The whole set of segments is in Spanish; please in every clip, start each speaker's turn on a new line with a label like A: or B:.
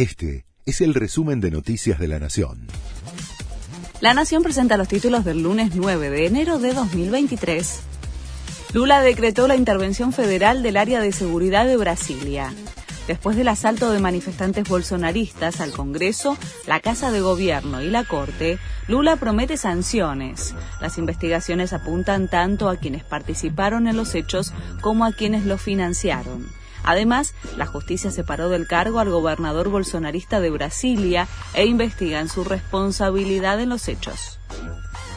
A: Este es el resumen de Noticias de la Nación.
B: La Nación presenta los títulos del lunes 9 de enero de 2023. Lula decretó la intervención federal del área de seguridad de Brasilia. Después del asalto de manifestantes bolsonaristas al Congreso, la Casa de Gobierno y la Corte, Lula promete sanciones. Las investigaciones apuntan tanto a quienes participaron en los hechos como a quienes los financiaron. Además, la justicia separó del cargo al gobernador bolsonarista de Brasilia e investigan su responsabilidad en los hechos.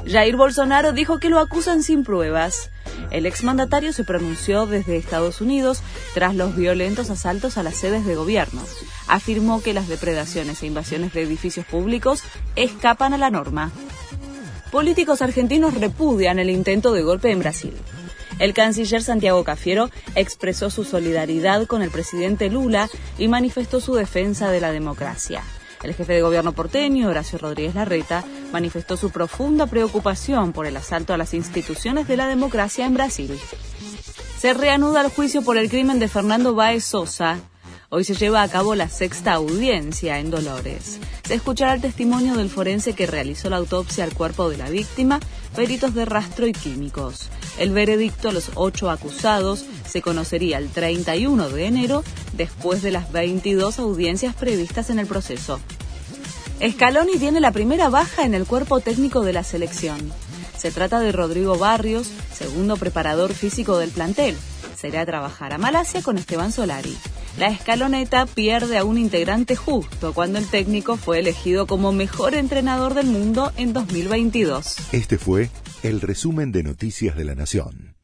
B: Jair Bolsonaro dijo que lo acusan sin pruebas. El exmandatario se pronunció desde Estados Unidos tras los violentos asaltos a las sedes de gobierno. Afirmó que las depredaciones e invasiones de edificios públicos escapan a la norma. Políticos argentinos repudian el intento de golpe en Brasil. El canciller Santiago Cafiero expresó su solidaridad con el presidente Lula y manifestó su defensa de la democracia. El jefe de gobierno porteño, Horacio Rodríguez Larreta, manifestó su profunda preocupación por el asalto a las instituciones de la democracia en Brasil. Se reanuda el juicio por el crimen de Fernando Báez Sosa, Hoy se lleva a cabo la sexta audiencia en Dolores. Se escuchará el testimonio del forense que realizó la autopsia al cuerpo de la víctima, peritos de rastro y químicos. El veredicto a los ocho acusados se conocería el 31 de enero, después de las 22 audiencias previstas en el proceso. Scaloni tiene la primera baja en el cuerpo técnico de la selección. Se trata de Rodrigo Barrios, segundo preparador físico del plantel. Será a trabajar a Malasia con Esteban Solari. La escaloneta pierde a un integrante justo cuando el técnico fue elegido como mejor entrenador del mundo en 2022.
A: Este fue el resumen de Noticias de la Nación.